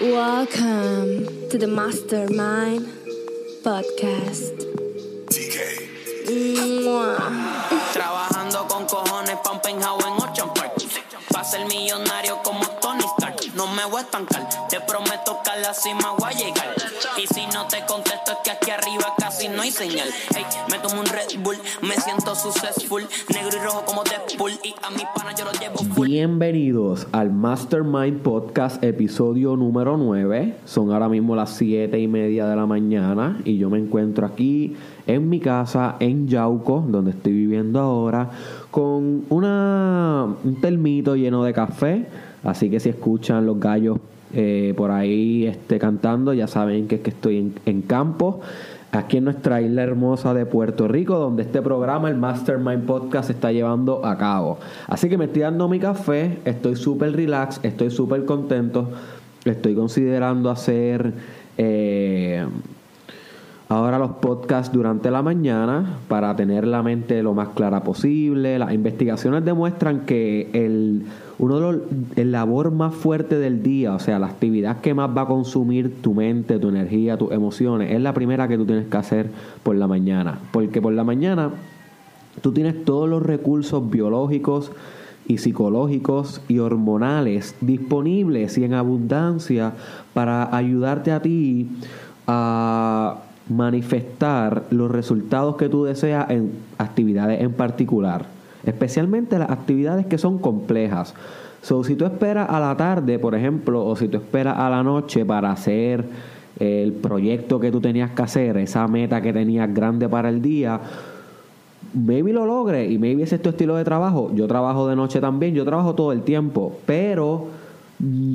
Welcome to the Mastermind Podcast. Trabajando con cojones pa' un penthouse en Ocean Park. Pa' ser millonario como Tony Stark. No me voy a estancar, te prometo que a la cima voy a llegar. Y si no te contesto es que aquí arriba casi no hay señal. Hey, me tomo un Red Bull, me siento successful. Negro y rojo como Deadpool. Y a mi pana yo lo llevo full. Bienvenidos al Mastermind Podcast, episodio número 9. Son ahora mismo las 7 y media de la mañana y yo me encuentro aquí en mi casa en Yauco, donde estoy viviendo ahora, con una, un termito lleno de café. Así que si escuchan los gallos eh, por ahí este, cantando, ya saben que es que estoy en, campo. Aquí en nuestra isla hermosa de Puerto Rico, donde este programa, el Mastermind Podcast, se está llevando a cabo. Así que me estoy dando mi café, estoy súper relax, estoy súper contento. Estoy considerando hacer eh, ahora los podcasts durante la mañana para tener la mente lo más clara posible. Las investigaciones demuestran que el, uno de los, el labor más fuerte del día, o sea, la actividad que más va a consumir tu mente, tu energía, tus emociones, es la primera que tú tienes que hacer por la mañana. Porque por la mañana tú tienes todos los recursos biológicos y psicológicos y hormonales disponibles y en abundancia para ayudarte a ti a manifestar los resultados que tú deseas en actividades en particular, especialmente las actividades que son complejas. So, si tú esperas a la tarde, por ejemplo, o si tú esperas a la noche para hacer el proyecto que tú tenías que hacer, esa meta que tenías grande para el día, maybe lo logres y maybe ese es tu estilo de trabajo. Yo trabajo de noche también, yo trabajo todo el tiempo, pero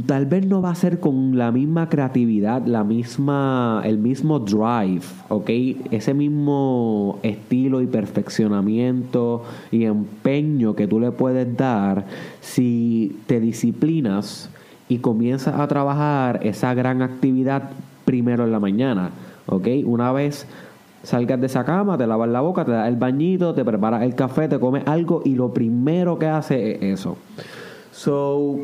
tal vez no va a ser con la misma creatividad, la misma, el mismo drive, ¿ok? Ese mismo estilo y perfeccionamiento y empeño que tú le puedes dar si te disciplinas y comienzas a trabajar esa gran actividad primero en la mañana, ¿ok? Una vez salgas de esa cama, te lavas la boca, te das el bañito, te preparas el café, te comes algo y lo primero que haces es eso. So,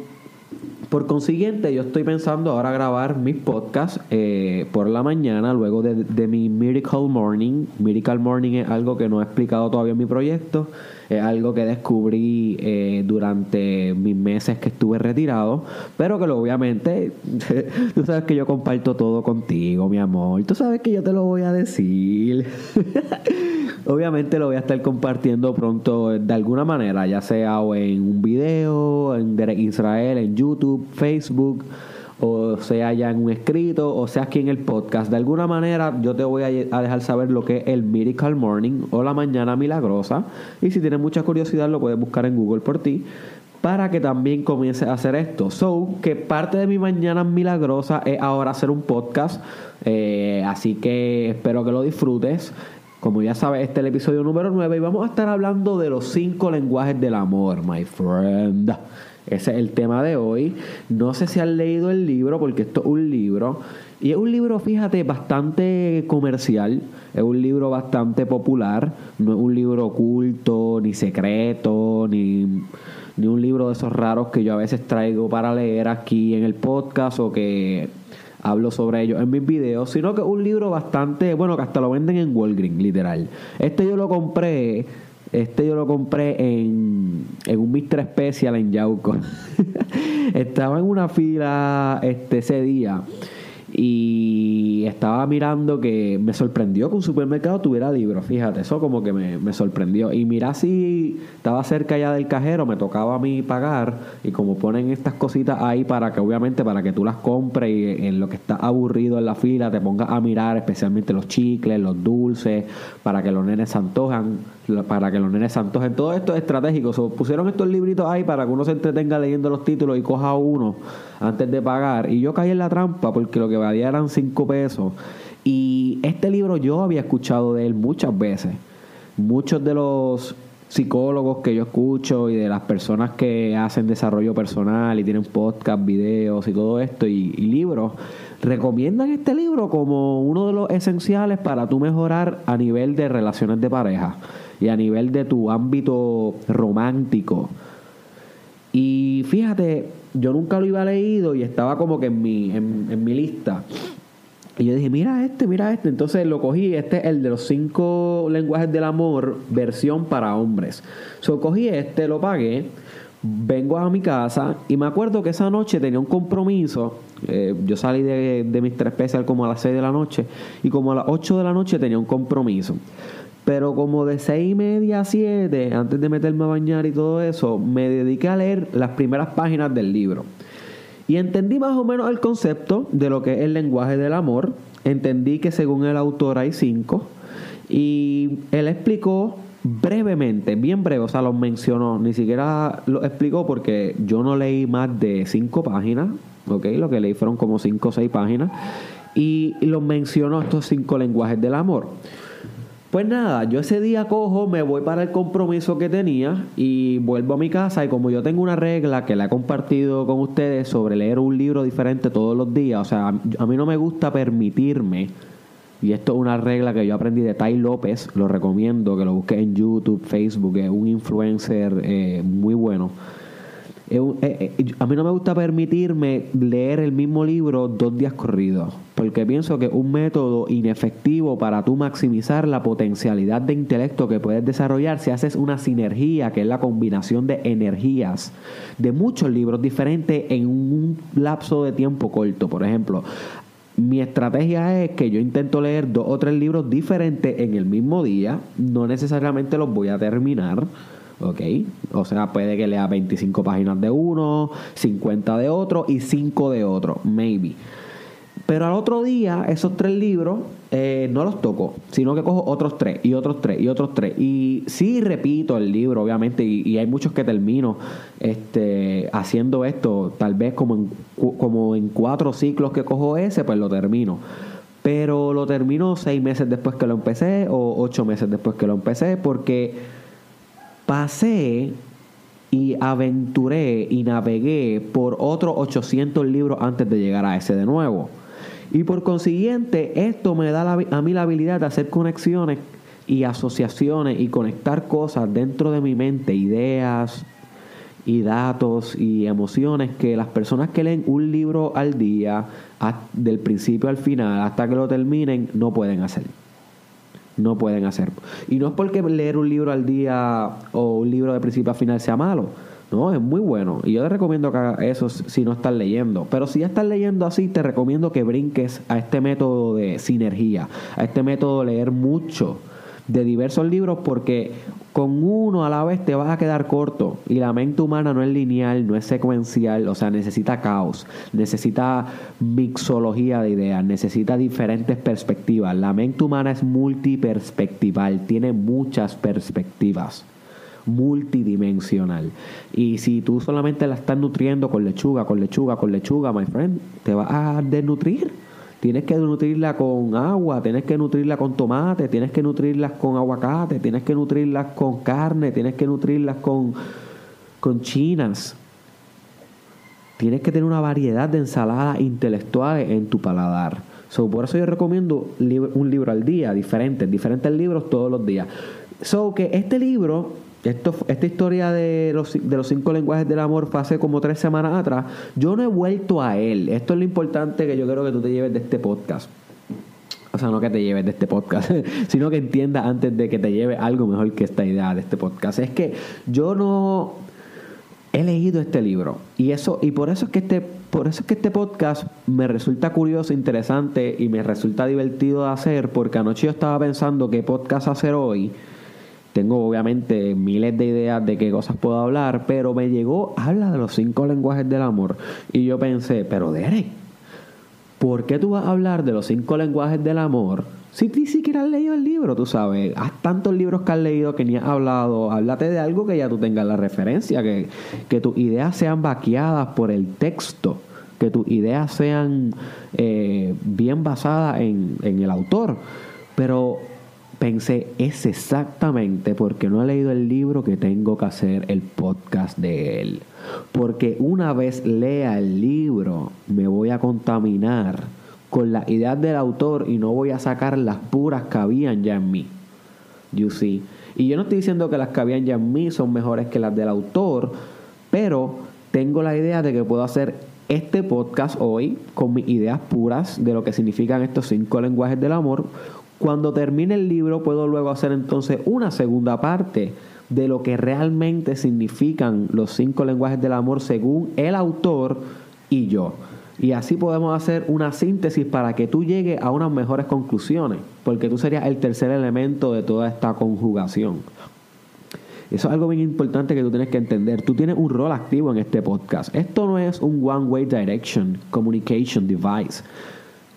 por consiguiente, yo estoy pensando ahora grabar mis podcasts eh, por la mañana, luego de, de, mi Miracle Morning. Miracle Morning es algo que no he explicado todavía en mi proyecto, es algo que descubrí eh, durante mis meses que estuve retirado, pero que obviamente, tú sabes que yo comparto todo contigo, mi amor, tú sabes que yo te lo voy a decir. Obviamente lo voy a estar compartiendo pronto de alguna manera, ya sea o en un video, en Israel, en YouTube, Facebook, o sea ya en un escrito, o sea aquí en el podcast. De alguna manera yo te voy a dejar saber lo que es el Miracle Morning o la mañana milagrosa. Y si tienes mucha curiosidad lo puedes buscar en Google por ti para que también comience a hacer esto. So, que parte de mi mañana milagrosa es ahora hacer un podcast. Eh, así que espero que lo disfrutes. Como ya sabes, este es el episodio número 9 y vamos a estar hablando de los cinco lenguajes del amor, my friend. Ese es el tema de hoy. No sé si han leído el libro, porque esto es un libro. Y es un libro, fíjate, bastante comercial. Es un libro bastante popular. No es un libro oculto, ni secreto, ni, ni un libro de esos raros que yo a veces traigo para leer aquí en el podcast o que hablo sobre ello en mis videos, sino que es un libro bastante, bueno, que hasta lo venden en Walgreens, literal. Este yo lo compré, este yo lo compré en, en un Mr. Special en Yauco. Estaba en una fila este ese día y estaba mirando que me sorprendió que un supermercado tuviera libros, fíjate, eso como que me, me, sorprendió. Y mira si estaba cerca ya del cajero, me tocaba a mí pagar y como ponen estas cositas ahí para que obviamente para que tú las compres y en lo que está aburrido en la fila te pongas a mirar especialmente los chicles, los dulces, para que los nenes se antojan, para que los nenes se antojen. Todo esto es estratégico. Pusieron estos libritos ahí para que uno se entretenga leyendo los títulos y coja uno antes de pagar. Y yo caí en la trampa porque lo que valía eran 5 pesos. Y este libro yo había escuchado de él muchas veces. Muchos de los psicólogos que yo escucho y de las personas que hacen desarrollo personal y tienen podcast, videos y todo esto y, y libros, recomiendan este libro como uno de los esenciales para tú mejorar a nivel de relaciones de pareja y a nivel de tu ámbito romántico. Y fíjate, yo nunca lo iba leído y estaba como que en mi, en, mi lista. Y yo dije, mira este, mira este. Entonces lo cogí, este es el de los cinco lenguajes del amor, versión para hombres. So cogí este, lo pagué, vengo a mi casa y me acuerdo que esa noche tenía un compromiso. Eh, yo salí de, de mis tres especial como a las 6 de la noche y como a las 8 de la noche tenía un compromiso. Pero como de seis y media a siete, antes de meterme a bañar y todo eso, me dediqué a leer las primeras páginas del libro. Y entendí más o menos el concepto de lo que es el lenguaje del amor. Entendí que según el autor hay cinco. Y él explicó brevemente, bien breve, o sea, los mencionó, ni siquiera lo explicó porque yo no leí más de cinco páginas, ¿ok? Lo que leí fueron como cinco o seis páginas. Y los mencionó estos cinco lenguajes del amor. Pues nada, yo ese día cojo, me voy para el compromiso que tenía y vuelvo a mi casa y como yo tengo una regla que la he compartido con ustedes sobre leer un libro diferente todos los días, o sea, a mí no me gusta permitirme, y esto es una regla que yo aprendí de Tai López, lo recomiendo que lo busques en YouTube, Facebook, es un influencer eh, muy bueno. Eh, eh, a mí no me gusta permitirme leer el mismo libro dos días corridos, porque pienso que es un método inefectivo para tú maximizar la potencialidad de intelecto que puedes desarrollar si haces una sinergia, que es la combinación de energías de muchos libros diferentes en un lapso de tiempo corto. Por ejemplo, mi estrategia es que yo intento leer dos o tres libros diferentes en el mismo día, no necesariamente los voy a terminar ¿ok? O sea, puede que lea 25 páginas de uno, 50 de otro y 5 de otro, maybe. Pero al otro día, esos tres libros eh, no los toco, sino que cojo otros tres y otros tres y otros tres. Y sí repito el libro, obviamente, y, hay muchos que termino este, haciendo esto, tal vez como en, como en cuatro ciclos que cojo ese, pues lo termino. Pero lo termino seis meses después que lo empecé o ocho meses después que lo empecé, porque pasé y aventuré y navegué por otros 800 libros antes de llegar a ese de nuevo. Y por consiguiente, esto me da a mí la habilidad de hacer conexiones y asociaciones y conectar cosas dentro de mi mente, ideas y datos y emociones que las personas que leen un libro al día, del principio al final, hasta que lo terminen, no pueden hacer no pueden hacer. Y no es porque leer un libro al día o un libro de principio a final sea malo. No, es muy bueno. Y yo te recomiendo que hagas eso si no estás leyendo. Pero si ya estás leyendo así, te recomiendo que brinques a este método de sinergia, a este método de leer mucho de diversos libros porque con uno a la vez te vas a quedar corto y la mente humana no es lineal, no es secuencial, o sea, necesita caos, necesita mixología de ideas, necesita diferentes perspectivas. La mente humana es multiperspectival, tiene muchas perspectivas multidimensional. Y si tú solamente la estás nutriendo con lechuga, con lechuga, con lechuga, my friend, te vas a desnutrir Tienes que nutrirla con agua, tienes que nutrirla con tomate, tienes que nutrirlas con aguacate, tienes que nutrirlas con carne, tienes que nutrirlas con, con chinas. Tienes que tener una variedad de ensaladas intelectuales en tu paladar. So, por eso yo recomiendo un libro al día, diferentes, diferentes libros todos los días. So que este libro esto, esta historia de los, de los cinco lenguajes del amor fue hace como tres semanas atrás. Yo no he vuelto a él. Esto es lo importante que yo quiero que tú te lleves de este podcast. O sea, no que te lleves de este podcast, sino que entiendas antes de que te lleve algo mejor que esta idea de este podcast. Es que yo no he leído este libro y eso y por eso es que este por eso es que este podcast me resulta curioso, interesante y me resulta divertido de hacer porque anoche yo estaba pensando qué podcast hacer hoy tengo obviamente miles de ideas de qué cosas puedo hablar, pero me llegó, habla de los cinco lenguajes del amor. Y yo pensé, pero Derek, ¿por qué tú vas a hablar de los cinco lenguajes del amor? Si ni siquiera has leído el libro, tú sabes, haz tantos libros que has leído que ni has hablado, háblate de algo que ya tú tengas la referencia, que, que tus ideas sean vaqueadas por el texto, que tus ideas sean eh, bien basadas en, en el autor. Pero pensé, es exactamente porque no he leído el libro que tengo que hacer el podcast de él. Porque una vez lea el libro, me voy a contaminar con las ideas del autor y no voy a sacar las puras que habían ya en mí. You see. Y yo no estoy diciendo que las que habían ya en mí son mejores que las del autor, pero tengo la idea de que puedo hacer este podcast hoy con mis ideas puras de lo que significan estos cinco lenguajes del amor. Cuando termine el libro puedo luego hacer entonces una segunda parte de lo que realmente significan los cinco lenguajes del amor según el autor y yo. Y así podemos hacer una síntesis para que tú llegues a unas mejores conclusiones, porque tú serías el tercer elemento de toda esta conjugación. Eso es algo bien importante que tú tienes que entender. Tú tienes un rol activo en este podcast. Esto no es un one-way direction communication device.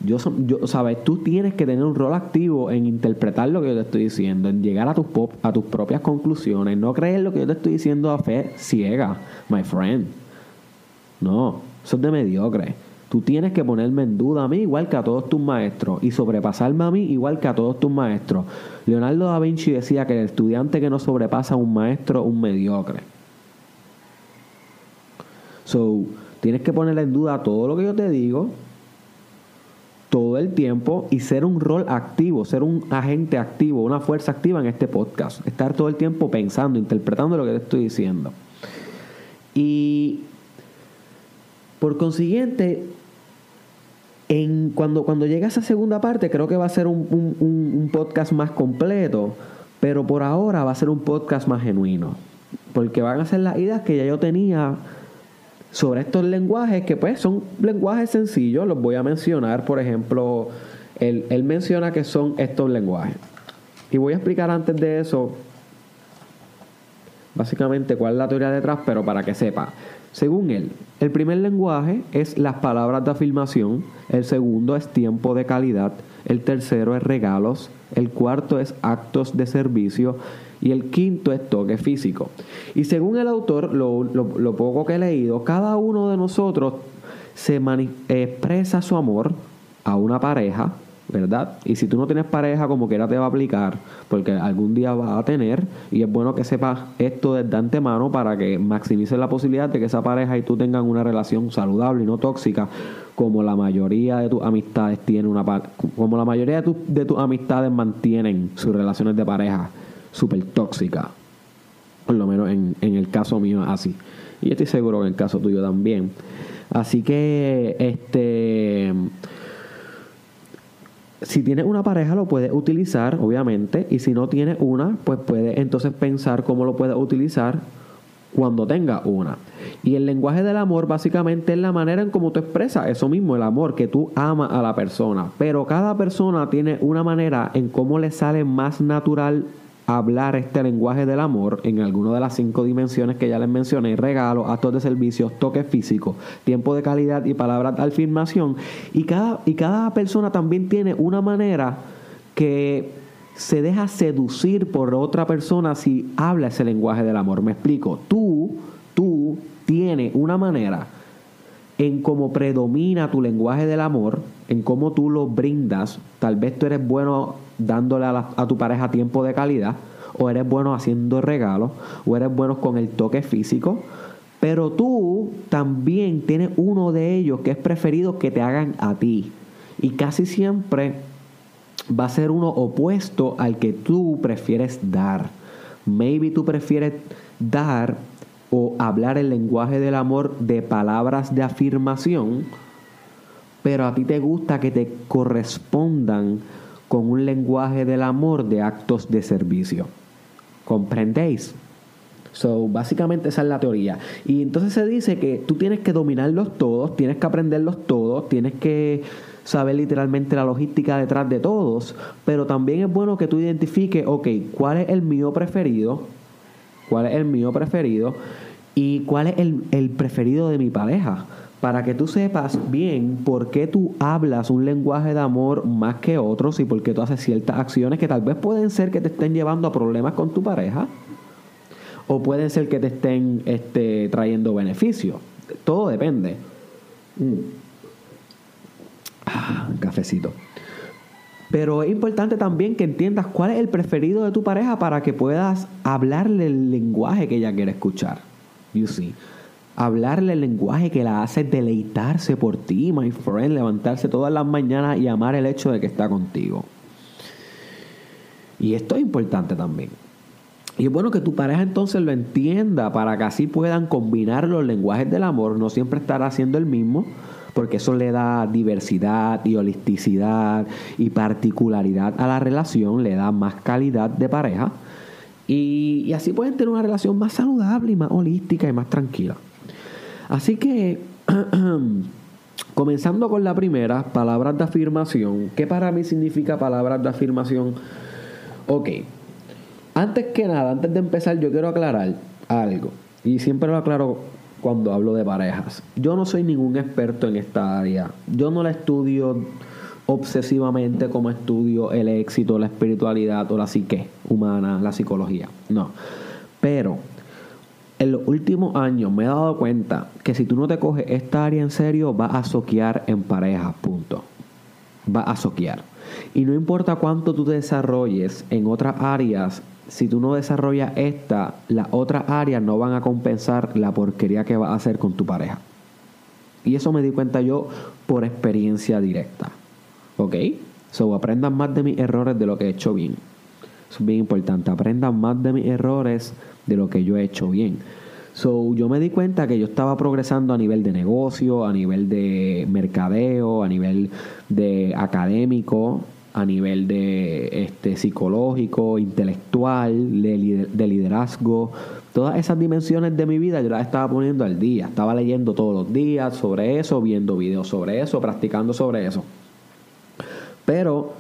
Yo, yo, sabes, tú tienes que tener un rol activo en interpretar lo que yo te estoy diciendo, en llegar a tus, pop, a tus propias conclusiones, no creer lo que yo te estoy diciendo a fe ciega, my friend. No, eso es de mediocre. Tú tienes que ponerme en duda a mí igual que a todos tus maestros y sobrepasarme a mí igual que a todos tus maestros. Leonardo da Vinci decía que el estudiante que no sobrepasa a un maestro, un mediocre. So, tienes que ponerle en duda todo lo que yo te digo todo el tiempo y ser un rol activo, ser un agente activo, una fuerza activa en este podcast. Estar todo el tiempo pensando, interpretando lo que te estoy diciendo. Y por consiguiente, en, cuando, cuando llegue a esa segunda parte, creo que va a ser un, podcast más completo, pero por ahora va a ser un podcast más genuino, porque van a ser las ideas que ya yo tenía sobre estos lenguajes, que pues son lenguajes sencillos, los voy a mencionar, por ejemplo, él, él menciona que son estos lenguajes. Y voy a explicar antes de eso básicamente cuál es la teoría detrás, pero para que sepa. Según él, el primer lenguaje es las palabras de afirmación, el segundo es tiempo de calidad, el tercero es regalos, el cuarto es actos de servicio y el quinto es toque físico. Y según el autor, lo, lo poco que he leído, cada uno de nosotros se expresa su amor a una pareja ¿verdad? Y si tú no tienes pareja, como quiera te va a aplicar, porque algún día vas a tener, y es bueno que sepas esto desde antemano para que maximices la posibilidad de que esa pareja y tú tengan una relación saludable y no tóxica, como la mayoría de tus amistades tienen una como la mayoría de, de tus amistades mantienen sus relaciones de pareja súper tóxicas. Por lo menos en, en el caso mío así. Y estoy seguro que en el caso tuyo también. Así que, este si tienes una pareja lo puedes utilizar, obviamente, y si no tienes una, pues puedes entonces pensar cómo lo puedes utilizar cuando tengas una. Y el lenguaje del amor básicamente es la manera en cómo tú expresas eso mismo, el amor, que tú amas a la persona. Pero cada persona tiene una manera en cómo le sale más natural hablar este lenguaje del amor en alguna de las cinco dimensiones que ya les mencioné, regalos, actos de servicios, toques físicos, tiempo de calidad y palabras de afirmación. Y cada, y cada persona también tiene una manera que se deja seducir por otra persona si habla ese lenguaje del amor. Me explico, tú, tú tienes una manera en cómo predomina tu lenguaje del amor, en cómo tú lo brindas. Tal vez tú eres bueno dándole a, tu pareja tiempo de calidad, o eres bueno haciendo regalos, o eres bueno con el toque físico, pero tú también tienes uno de ellos que es preferido que te hagan a ti. Y casi siempre va a ser uno opuesto al que tú prefieres dar. Maybe tú prefieres dar o hablar el lenguaje del amor de palabras de afirmación, pero a ti te gusta que te correspondan con un lenguaje del amor de actos de servicio. ¿Comprendéis? So, básicamente esa es la teoría. Y entonces se dice que tú tienes que dominarlos todos, tienes que aprenderlos todos, tienes que saber literalmente la logística detrás de todos, pero también es bueno que tú identifiques, ok, cuál es el mío preferido, cuál es el mío preferido y cuál es el, el preferido de mi pareja para que tú sepas bien por qué tú hablas un lenguaje de amor más que otros y por qué tú haces ciertas acciones que tal vez pueden ser que te estén llevando a problemas con tu pareja o pueden ser que te estén este, trayendo beneficios. Todo depende. Mm. Ah, cafecito. Pero es importante también que entiendas cuál es el preferido de tu pareja para que puedas hablarle el lenguaje que ella quiere escuchar. You see hablarle el lenguaje que la hace deleitarse por ti, my friend, levantarse todas las mañanas y amar el hecho de que está contigo. Y esto es importante también. Y es bueno que tu pareja entonces lo entienda para que así puedan combinar los lenguajes del amor, no siempre estar haciendo el mismo, porque eso le da diversidad y holisticidad y particularidad a la relación, le da más calidad de pareja. Y, así pueden tener una relación más saludable y más holística y más tranquila. Así que, comenzando con la primera, palabras de afirmación. ¿Qué para mí significa palabras de afirmación? Ok, antes que nada, antes de empezar, yo quiero aclarar algo. Y siempre lo aclaro cuando hablo de parejas. Yo no soy ningún experto en esta área. Yo no la estudio obsesivamente como estudio el éxito, la espiritualidad o la psique humana, la psicología. No. Pero en los últimos años me he dado cuenta que si tú no te coges esta área en serio, vas a soquear en pareja, punto. Va a soquear. Y no importa cuánto tú te desarrolles en otras áreas, si tú no desarrollas esta, las otras áreas no van a compensar la porquería que vas a hacer con tu pareja. Y eso me di cuenta yo por experiencia directa. ¿Ok? So, aprendan más de mis errores de lo que he hecho bien. es bien importante. Aprendan más de mis errores de lo que yo he hecho bien. So, yo me di cuenta que yo estaba progresando a nivel de negocio, a nivel de mercadeo, a nivel de académico, a nivel de este, psicológico, intelectual, de, de, liderazgo. Todas esas dimensiones de mi vida yo las estaba poniendo al día. Estaba leyendo todos los días sobre eso, viendo videos sobre eso, practicando sobre eso. Pero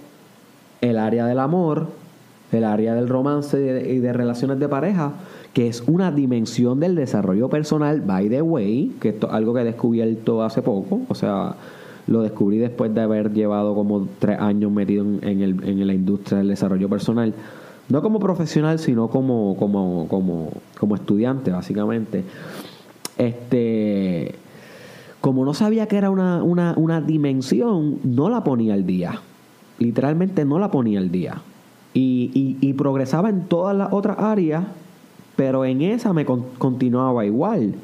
el área del amor, el área del romance y de, relaciones de pareja, que es una dimensión del desarrollo personal, by the way, que es algo que he descubierto hace poco, o sea, lo descubrí después de haber llevado como tres años metido en, el, en la industria del desarrollo personal. No como profesional, sino como, como, como, como estudiante, básicamente. Este, como no sabía que era una, una, una dimensión, no la ponía al día. Literalmente no la ponía al día. Y, y, y progresaba en todas las otras áreas, pero en esa me continuaba igual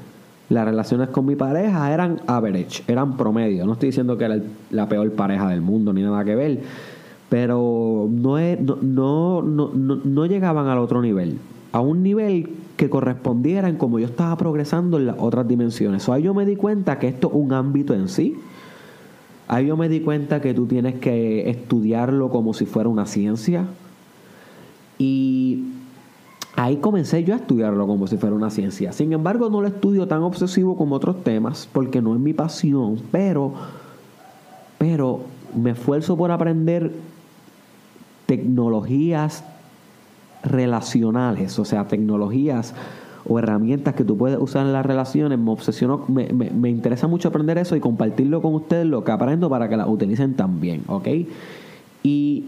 las relaciones con mi pareja eran average, eran promedio. No estoy diciendo que era la peor pareja del mundo ni nada que ver, pero no, no, no, no, llegaban al otro nivel, a un nivel que correspondiera en como yo estaba progresando en las otras dimensiones. ahí yo me di cuenta que esto es un ámbito en sí. Ahí yo me di cuenta que tú tienes que estudiarlo como si fuera una ciencia. Y Ahí comencé yo a estudiarlo como si fuera una ciencia. Sin embargo, no lo estudio tan obsesivo como otros temas porque no es mi pasión, pero, pero me esfuerzo por aprender tecnologías relacionales, o sea, tecnologías o herramientas que tú puedes usar en las relaciones. Me obsesiono, me, me, interesa mucho aprender eso y compartirlo con ustedes lo que aprendo para que las utilicen también, ¿ok? Y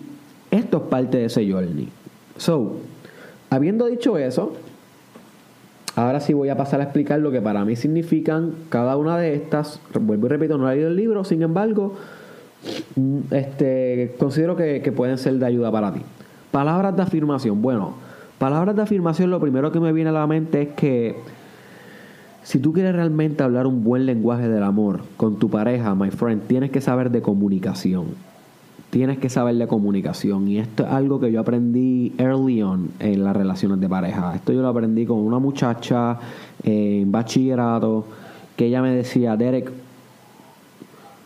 esto es parte de ese journey. So, Habiendo dicho eso, ahora sí voy a pasar a explicar lo que para mí significan cada una de estas. Vuelvo y repito, no he leído el libro, sin embargo, mm, este, considero que, que pueden ser de ayuda para ti. Palabras de afirmación. Bueno, palabras de afirmación, lo primero que me viene a la mente es que si tú quieres realmente hablar un buen lenguaje del amor con tu pareja, my friend, tienes que saber de comunicación tienes que saber de comunicación. Y esto es algo que yo aprendí early on en las relaciones de pareja. Esto yo lo aprendí con una muchacha en bachillerato que ella me decía, Derek,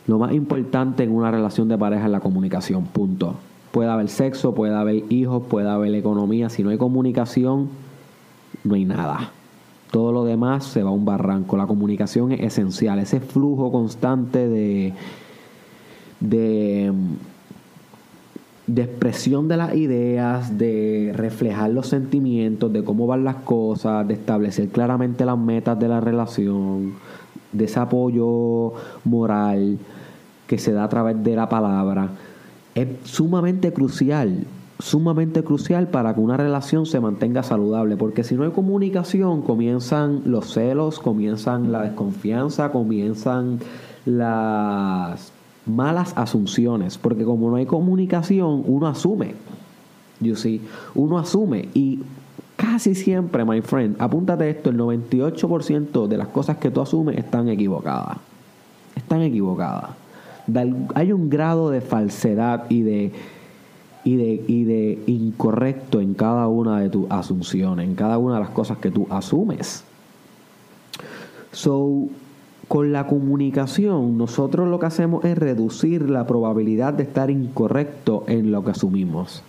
lo más importante en una relación de pareja es la comunicación, punto. Puede haber sexo, puede haber hijos, puede haber economía. Si no hay comunicación, no hay nada. Todo lo demás se va a un barranco. La comunicación es esencial. Ese flujo constante de, de de expresión de las ideas, de reflejar los sentimientos, de cómo van las cosas, de establecer claramente las metas de la relación, de ese apoyo moral que se da a través de la palabra, es sumamente crucial, sumamente crucial para que una relación se mantenga saludable, porque si no hay comunicación comienzan los celos, comienzan la desconfianza, comienzan las malas asunciones, porque como no hay comunicación, uno asume. You see, uno asume y casi siempre, my friend, apúntate esto, el 98% de las cosas que tú asumes están equivocadas. Están equivocadas. Hay un grado de falsedad y de y de, y de incorrecto en cada una de tus asunciones, en cada una de las cosas que tú asumes. So, con la comunicación, nosotros lo que hacemos es reducir la probabilidad de estar incorrecto en lo que asumimos.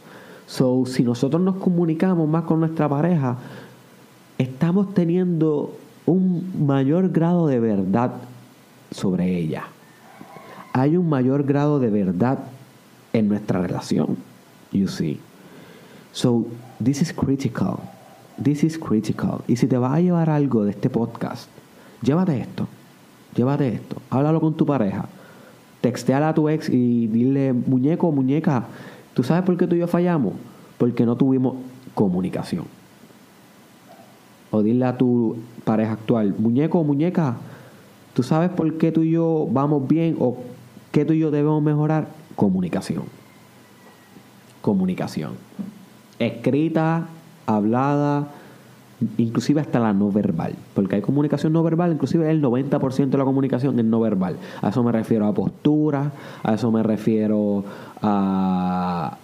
So, si nosotros nos comunicamos más con nuestra pareja, estamos teniendo un mayor grado de verdad sobre ella. Hay un mayor grado de verdad en nuestra relación. You see. So, this is critical. This is critical. Y si te vas a llevar algo de este podcast, llévate esto. Llévate esto. Háblalo con tu pareja. Texteala a tu ex y dile, muñeco, muñeca, ¿tú sabes por qué tú y yo fallamos? Porque no tuvimos comunicación. O dile a tu pareja actual, muñeco muñeca, ¿tú sabes por qué tú y yo vamos bien o qué tú y yo debemos mejorar? Comunicación. Comunicación. Escrita, hablada, inclusive hasta la no verbal, porque hay comunicación no verbal, inclusive el 90% de la comunicación es no verbal. A eso me refiero a postura, a eso me refiero a,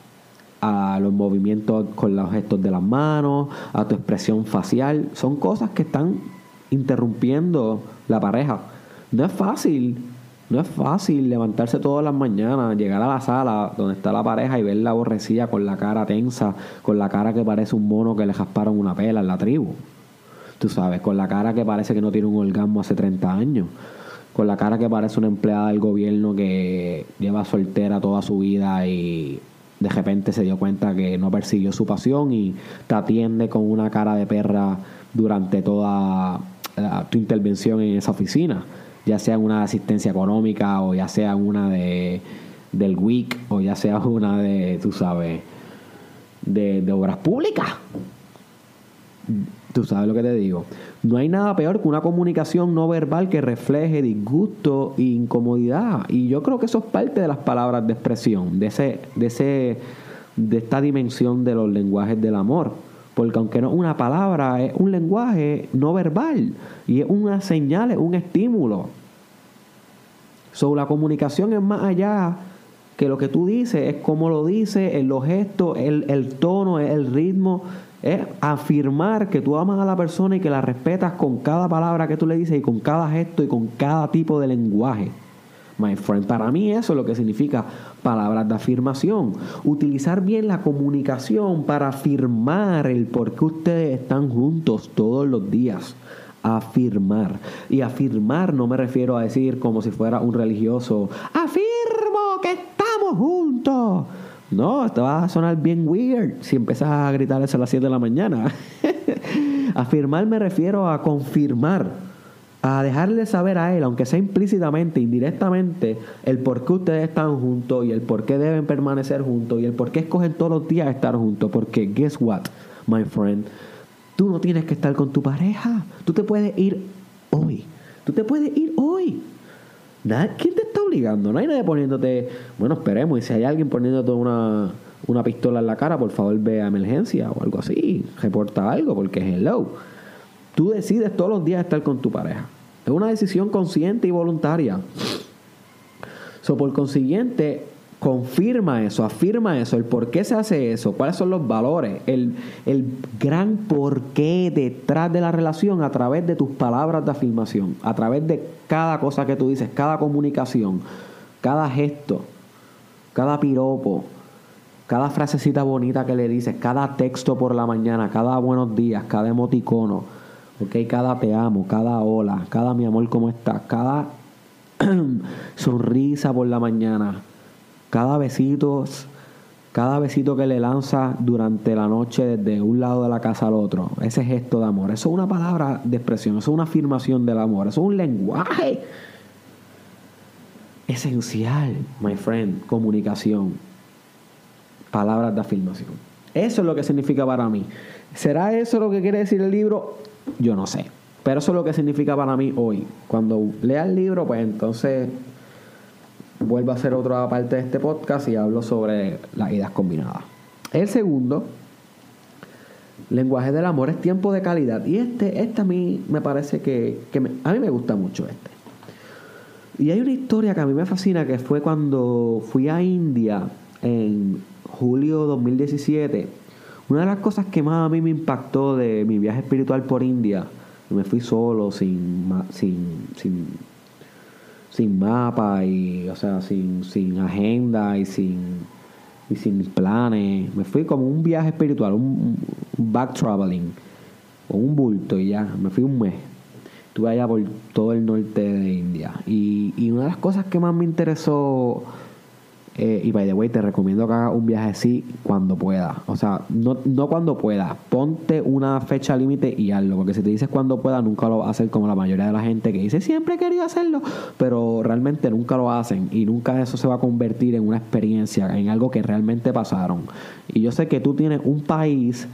a los movimientos con los gestos de las manos, a tu expresión facial. Son cosas que están interrumpiendo la pareja. No es fácil, no es fácil levantarse todas las mañanas, llegar a la sala donde está la pareja y verla aborrecida con la cara tensa, con la cara que parece un mono que le jasparon una pela en la tribu. Tú sabes, con la cara que parece que no tiene un orgasmo hace 30 años. Con la cara que parece una empleada del gobierno que lleva soltera toda su vida y de repente se dio cuenta que no persiguió su pasión y te atiende con una cara de perra durante toda tu intervención en esa oficina ya sea una asistencia económica o ya sea una de del WIC o ya sea una de, tú sabes, de, de obras públicas. Tú sabes lo que te digo. No hay nada peor que una comunicación no verbal que refleje disgusto e incomodidad. Y yo creo que eso es parte de las palabras de expresión, de ese, de ese, de esta dimensión de los lenguajes del amor. Porque aunque no es una palabra, es un lenguaje no verbal. Y es una señal, es un estímulo. So, la comunicación es más allá que lo que tú dices, es cómo lo dices, en los gestos, el, el tono, el ritmo. Es afirmar que tú amas a la persona y que la respetas con cada palabra que tú le dices y con cada gesto y con cada tipo de lenguaje. My friend, para mí eso es lo que significa palabras de afirmación. Utilizar bien la comunicación para afirmar el por qué ustedes están juntos todos los días afirmar. Y afirmar no me refiero a decir como si fuera un religioso, afirmo que estamos juntos. No, esto va a sonar bien weird si empiezas a gritar eso a las 7 de la mañana. afirmar me refiero a confirmar a dejarle saber a él, aunque sea implícitamente, indirectamente, el por qué ustedes están juntos y el por qué deben permanecer juntos y el por qué escogen todos los días estar juntos. Porque, guess what, my friend, Tú no tienes que estar con tu pareja. Tú te puedes ir hoy. Tú te puedes ir hoy. ¿Quién te está obligando? No hay nadie poniéndote. Bueno, esperemos. Y si hay alguien poniéndote una, una pistola en la cara, por favor ve a emergencia o algo así. Reporta algo, porque es hello. Tú decides todos los días estar con tu pareja. Es una decisión consciente y voluntaria. So, por consiguiente, confirma eso, afirma eso, el por qué se hace eso, cuáles son los valores, el, el gran porqué detrás de la relación a través de tus palabras de afirmación, a través de cada cosa que tú dices, cada comunicación, cada gesto, cada piropo, cada frasecita bonita que le dices, cada texto por la mañana, cada buenos días, cada emoticono, okay, cada te amo, cada hola, cada mi amor, ¿cómo estás? Cada sonrisa por la mañana, cada besito, cada besito que le lanza durante la noche desde un lado de la casa al otro, ese gesto de amor, eso es una palabra de expresión, eso es una afirmación del amor, eso es un lenguaje esencial, my friend, comunicación, palabras de afirmación. Eso es lo que significa para mí. ¿Será eso lo que quiere decir el libro? Yo no sé. Pero eso es lo que significa para mí hoy. Cuando lea el libro, pues entonces vuelvo a hacer otra parte de este podcast y hablo sobre las ideas combinadas. El segundo, lenguaje del amor, es tiempo de calidad. Y este, este a mí me parece que, a mí me gusta mucho este. Y hay una historia que a mí me fascina, que fue cuando fui a India en julio 2017, una de las cosas que más a mí me impactó de mi viaje espiritual por India, me fui solo, sin, sin, sin, sin mapa, y, o sea, sin, sin agenda y sin, y sin planes. Me fui como un viaje espiritual, un, back traveling, o un bulto y ya, me fui un mes. Estuve allá por todo el norte de India. Y, y una de las cosas que más me interesó eh, y by the way, te recomiendo que hagas un viaje así cuando pueda. O sea, no, no cuando pueda. Ponte una fecha límite y hazlo. Porque si te dices cuando pueda, nunca lo vas a hacer como la mayoría de la gente que dice siempre he querido hacerlo. Pero realmente nunca lo hacen. Y nunca eso se va a convertir en una experiencia, en algo que realmente pasaron. Y yo sé que tú tienes un país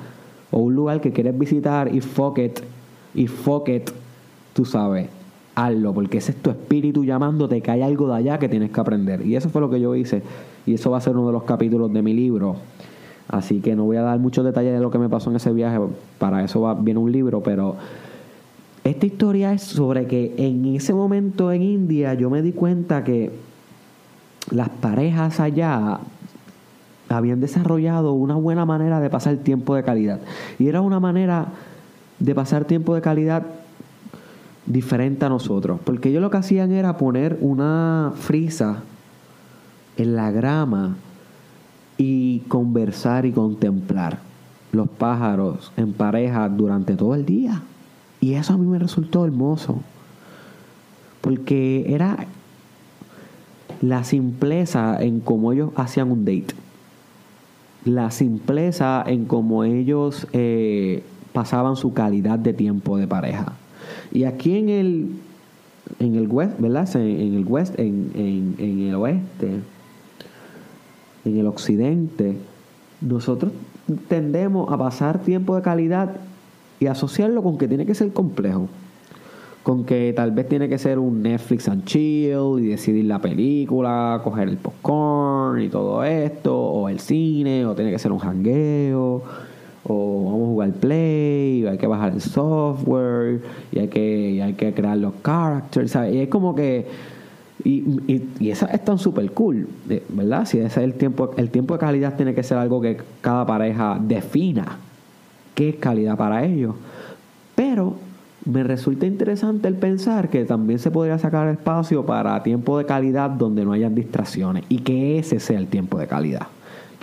o un lugar que quieres visitar y fuck it. Y fuck it. Tú sabes hazlo, porque ese es tu espíritu llamándote que hay algo de allá que tienes que aprender. Y eso fue lo que yo hice. Y eso va a ser uno de los capítulos de mi libro. Así que no voy a dar muchos detalles de lo que me pasó en ese viaje. Para eso viene un libro, pero esta historia es sobre que en ese momento en India yo me di cuenta que las parejas allá habían desarrollado una buena manera de pasar tiempo de calidad. Y era una manera de pasar tiempo de calidad diferente a nosotros. Porque ellos lo que hacían era poner una frisa en la grama y conversar y contemplar los pájaros en pareja durante todo el día. Y eso a mí me resultó hermoso. Porque era la simpleza en cómo ellos hacían un date. La simpleza en cómo ellos eh, pasaban su calidad de tiempo de pareja. Y aquí en el, en el west, ¿verdad? En, el west, en, en, en el oeste, en el occidente, nosotros tendemos a pasar tiempo de calidad y asociarlo con que tiene que ser complejo. Con que tal vez tiene que ser un Netflix and chill y decidir la película, coger el popcorn y todo esto, o el cine, o tiene que ser un jangueo o vamos a jugar play, o hay que bajar el software, y hay que, hay que crear los characters, Y es como que. Y, y, y esas están súper cool, ¿verdad? Si ese es el tiempo, el tiempo de calidad tiene que ser algo que cada pareja defina qué es calidad para ellos. Pero me resulta interesante el pensar que también se podría sacar espacio para tiempo de calidad donde no hayan distracciones y que ese sea el tiempo de calidad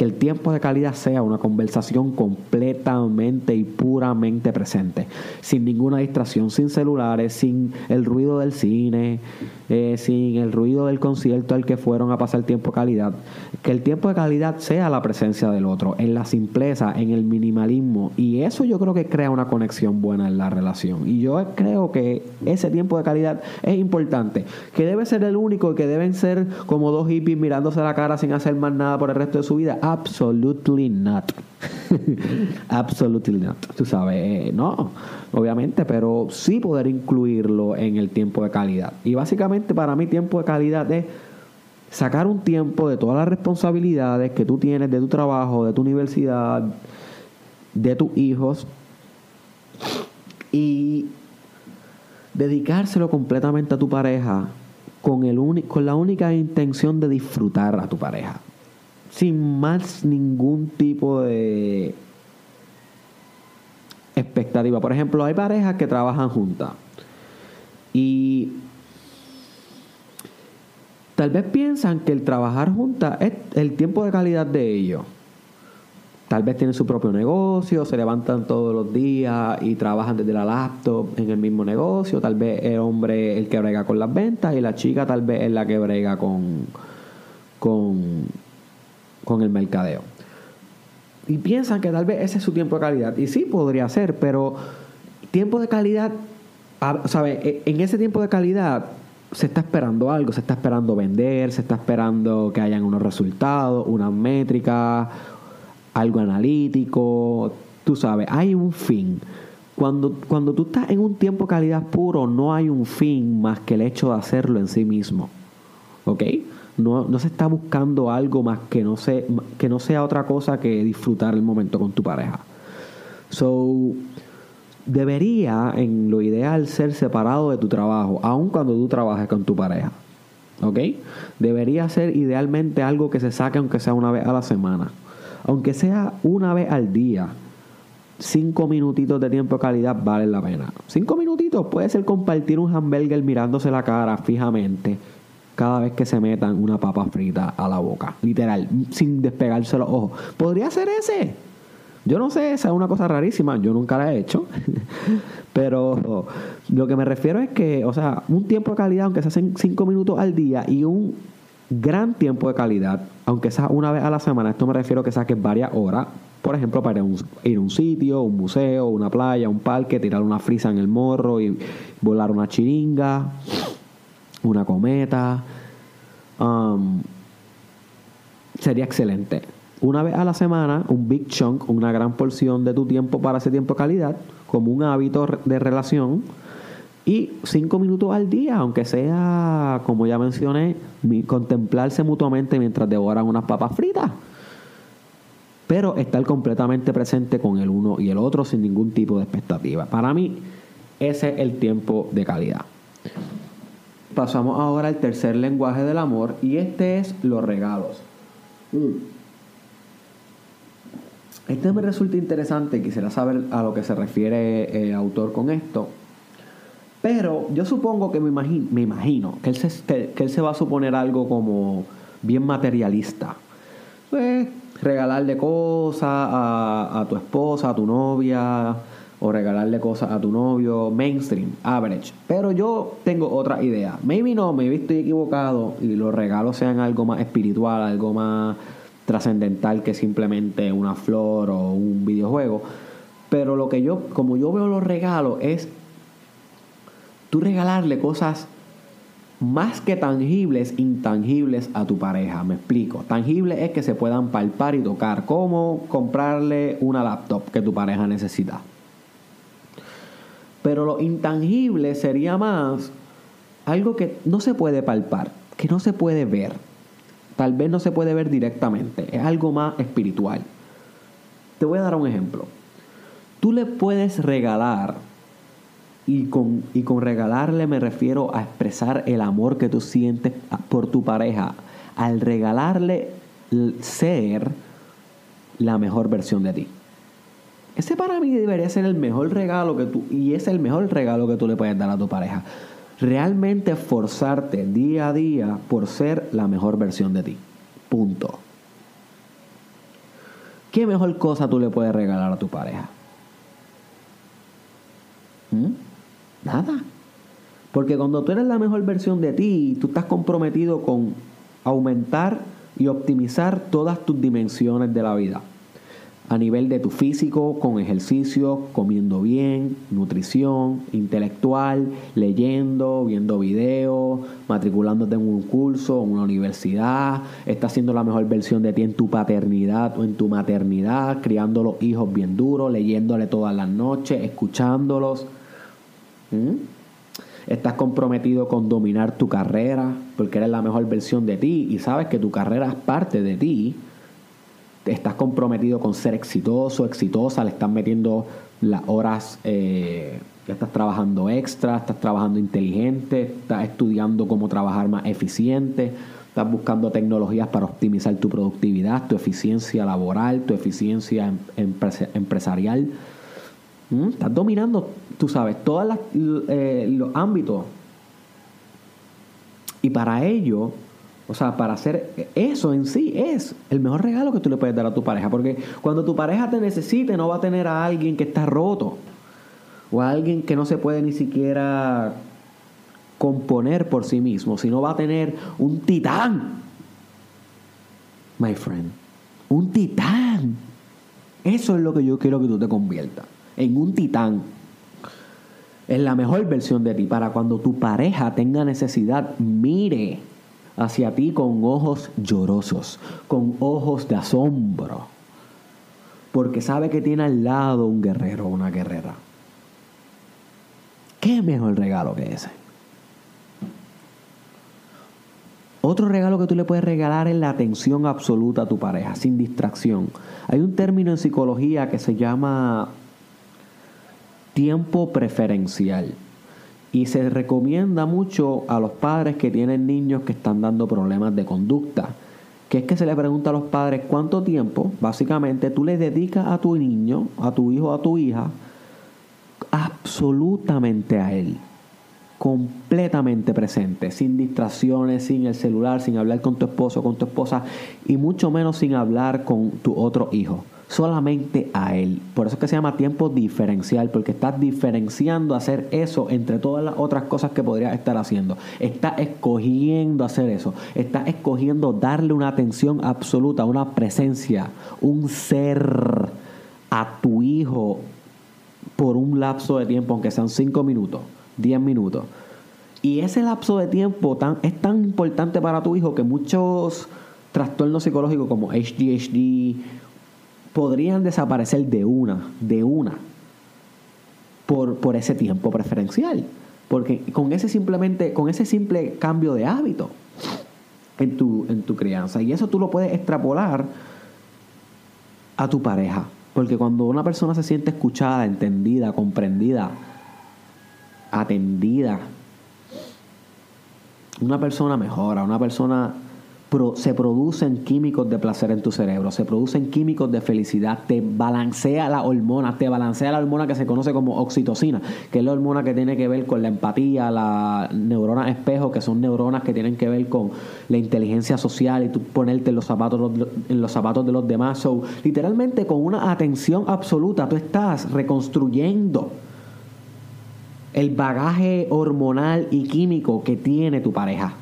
que el tiempo de calidad sea una conversación completamente y puramente presente, sin ninguna distracción, sin celulares, sin el ruido del cine, eh, sin el ruido del concierto al que fueron a pasar tiempo de calidad. Que el tiempo de calidad sea la presencia del otro, en la simpleza, en el minimalismo, y eso yo creo que crea una conexión buena en la relación. Y yo creo que ese tiempo de calidad es importante, que debe ser el único, que deben ser como dos hippies mirándose la cara sin hacer más nada por el resto de su vida Absolutely not. Absolutely not. Tú sabes, eh, no, obviamente, pero sí poder incluirlo en el tiempo de calidad. Y básicamente para mí tiempo de calidad es sacar un tiempo de todas las responsabilidades que tú tienes de tu trabajo, de tu universidad, de tus hijos y dedicárselo completamente a tu pareja con, el con la única intención de disfrutar a tu pareja sin más ningún tipo de expectativa. Por ejemplo, hay parejas que trabajan juntas y tal vez piensan que el trabajar juntas es el tiempo de calidad de ellos. Tal vez tienen su propio negocio, se levantan todos los días y trabajan desde la laptop en el mismo negocio. Tal vez el hombre el que brega con las ventas y la chica tal vez es la que brega con, con con el mercadeo. Y piensan que tal vez ese es su tiempo de calidad. Y sí, podría ser, pero tiempo de calidad, ¿sabes? E, en ese tiempo de calidad se está esperando algo, se está esperando vender, se está esperando que hayan unos resultados, una métrica, algo analítico, tú sabes, hay un fin. Cuando, cuando tú estás en un tiempo calidad puro, no hay un fin más que el hecho de hacerlo en sí mismo. ¿Ok? No, no se está buscando algo más que no, se, que no sea otra cosa que disfrutar el momento con tu pareja. So, debería, en lo ideal, ser separado de tu trabajo, aun cuando tú trabajes con tu pareja. ¿Ok? Debería ser idealmente algo que se saque aunque sea una vez a la semana. aunque sea una vez al día, cinco minutitos de tiempo de calidad vale la pena. Cinco minutitos puede ser compartir un hamburger mirándose la cara fijamente cada vez que se metan una papa frita a la boca. Literal, sin despegarse los ojos. ¿Podría ser ese? Yo no sé, esa es una cosa rarísima, yo nunca la he hecho. Pero lo que me refiero es que, o sea, un tiempo de calidad, aunque se hacen cinco minutos al día, y un gran tiempo de calidad, aunque sea una vez a la semana, esto me refiero a que saques varias horas, por ejemplo, para ir a un sitio, un museo, una playa, un parque, tirar una frisa en el morro y volar una chiringa, una cometa. Um, sería excelente una vez a la semana, un big chunk, una gran porción de tu tiempo para ese tiempo de calidad, como un hábito de relación. Y cinco minutos al día, aunque sea, como ya mencioné, contemplarse mutuamente mientras devoran unas papas fritas. Pero estar completamente presente con el uno y el otro sin ningún tipo de expectativa. Para mí, ese es el tiempo de calidad. Pasamos ahora al tercer lenguaje del amor y este es los regalos. Mm. Este me resulta interesante, quisiera saber a lo que se refiere el autor con esto. Pero yo supongo que me imagino, me imagino que, él se, va a suponer algo como bien materialista. Pues regalarle cosas a tu esposa, a tu novia, o regalarle cosas a tu novio, mainstream, average. Pero yo tengo otra idea. Maybe no, maybe estoy equivocado y los regalos sean algo más espiritual, algo más trascendental que simplemente una flor o un videojuego. Pero lo que yo, como yo veo los regalos, es tú regalarle cosas más que tangibles, intangibles a tu pareja. Me explico. Tangible es que se puedan palpar y tocar, como comprarle una laptop que tu pareja necesita. Pero lo intangible sería más algo que no se puede palpar, que no se puede ver tal vez no se puede ver directamente, es algo más espiritual. Te voy a dar un ejemplo. Tú le puedes regalar, y con, y con regalarle me refiero a expresar el amor que tú sientes por tu pareja, al regalarle ser la mejor versión de ti. Ese para mí debería ser el mejor regalo que tú, y es el mejor regalo que tú le puedes dar a tu pareja realmente esforzarte día a día por ser la mejor versión de ti. Punto. ¿Qué mejor cosa tú le puedes regalar a tu pareja? ¿Mm? Nada. Porque cuando tú eres la mejor versión de ti, tú estás comprometido con aumentar y optimizar todas tus dimensiones de la vida a nivel de tu físico, con ejercicio, comiendo bien, nutrición, intelectual, leyendo, viendo videos, matriculándote en un curso, en una universidad, estás siendo la mejor versión de ti en tu paternidad o en tu maternidad, criando los hijos bien duros, leyéndole todas las noches, escuchándolos. ¿Mm? Estás comprometido con dominar tu carrera porque eres la mejor versión de ti y sabes que tu carrera es parte de ti estás comprometido con ser exitoso, exitosa, le estás metiendo las horas, eh, ya estás trabajando extra, estás trabajando inteligente, estás estudiando cómo trabajar más eficiente, estás buscando tecnologías para optimizar tu productividad, tu eficiencia laboral, tu eficiencia em, empresarial. ¿Mm? Estás dominando, tú sabes, todos eh, los ámbitos. Y para ello, o sea, para hacer eso en sí es el mejor regalo que tú le puedes dar a tu pareja. Porque cuando tu pareja te necesite, no va a tener a alguien que está roto. O a alguien que no se puede ni siquiera componer por sí mismo, sino va a tener un titán. My friend. Un titán. Eso es lo que yo quiero que tú te conviertas. En un titán. En la mejor versión de ti. Para cuando tu pareja tenga necesidad, mire hacia ti con ojos llorosos, con ojos de asombro, porque sabe que tiene al lado un guerrero o una guerrera. ¿Qué mejor regalo que ese? Otro regalo que tú le puedes regalar es la atención absoluta a tu pareja, sin distracción. Hay un término en psicología que se llama tiempo preferencial. Y se recomienda mucho a los padres que tienen niños que están dando problemas de conducta, que es que se le pregunta a los padres cuánto tiempo, básicamente, tú le dedicas a tu niño, a tu hijo, a tu hija, absolutamente a él completamente presente, sin distracciones, sin el celular, sin hablar con tu esposo, con tu esposa y mucho menos sin hablar con tu otro hijo. Solamente a él. Por eso es que se llama tiempo diferencial, porque estás diferenciando hacer eso entre todas las otras cosas que podrías estar haciendo. Estás escogiendo hacer eso. Estás escogiendo darle una atención absoluta, una presencia, un ser a tu hijo por un lapso de tiempo, aunque sean cinco minutos 10 minutos. Y ese lapso de tiempo es tan importante para tu hijo que muchos trastornos psicológicos como HDHD podrían desaparecer de una, de una, por, por ese tiempo preferencial. Porque con ese simplemente, con ese simple cambio de hábito en tu, en tu crianza. Y eso tú lo puedes extrapolar a tu pareja. Porque cuando una persona se siente escuchada, entendida, comprendida, atendida, una persona mejora, una persona se producen químicos de placer en tu cerebro, se producen químicos de felicidad, te balancea la hormona, te balancea la hormona que se conoce como oxitocina, que es la hormona que tiene que ver con la empatía, la neurona espejo, que son neuronas que tienen que ver con la inteligencia social y tú ponerte en los zapatos, en los zapatos de los demás. So, literalmente con una atención absoluta, tú estás reconstruyendo el bagaje hormonal y químico que tiene tu pareja.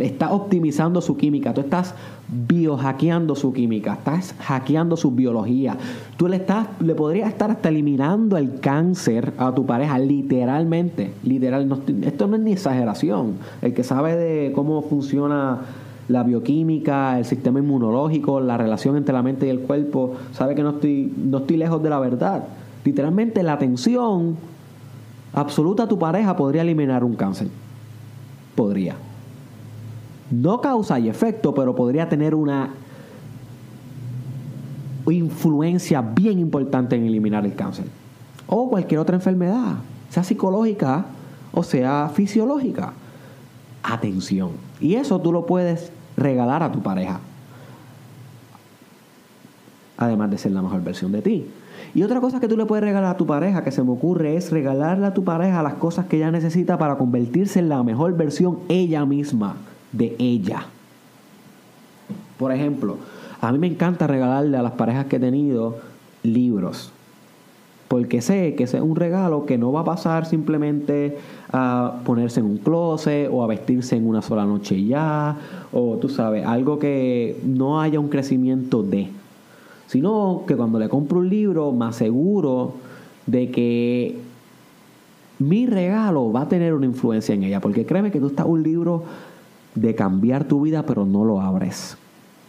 Estás optimizando su química, tú estás biohackeando su química, estás hackeando su biología. Tú le estás, le podrías estar hasta eliminando el cáncer a tu pareja, literalmente. Literal, esto no es ni exageración. El que sabe de cómo funciona la bioquímica, el sistema inmunológico, la relación entre la mente y el cuerpo, sabe que no estoy, no estoy lejos de la verdad. Literalmente la atención absoluta a tu pareja podría eliminar un cáncer. Podría. No causa y efecto, pero podría tener una influencia bien importante en eliminar el cáncer. O cualquier otra enfermedad, sea psicológica o sea fisiológica. Atención. Y eso tú lo puedes regalar a tu pareja. Además de ser la mejor versión de ti. Y otra cosa que tú le puedes regalar a tu pareja, que se me ocurre, es regalarle a tu pareja las cosas que ella necesita para convertirse en la mejor versión ella misma de ella. Por ejemplo, a mí me encanta regalarle a las parejas que he tenido libros. Porque sé que ese es un regalo que no va a pasar simplemente a ponerse en un closet o a vestirse en una sola noche y ya. O tú sabes, algo que no haya un crecimiento de sino que cuando le compro un libro me aseguro de que mi regalo va a tener una influencia en ella, porque créeme que tú estás un libro de cambiar tu vida, pero no lo abres.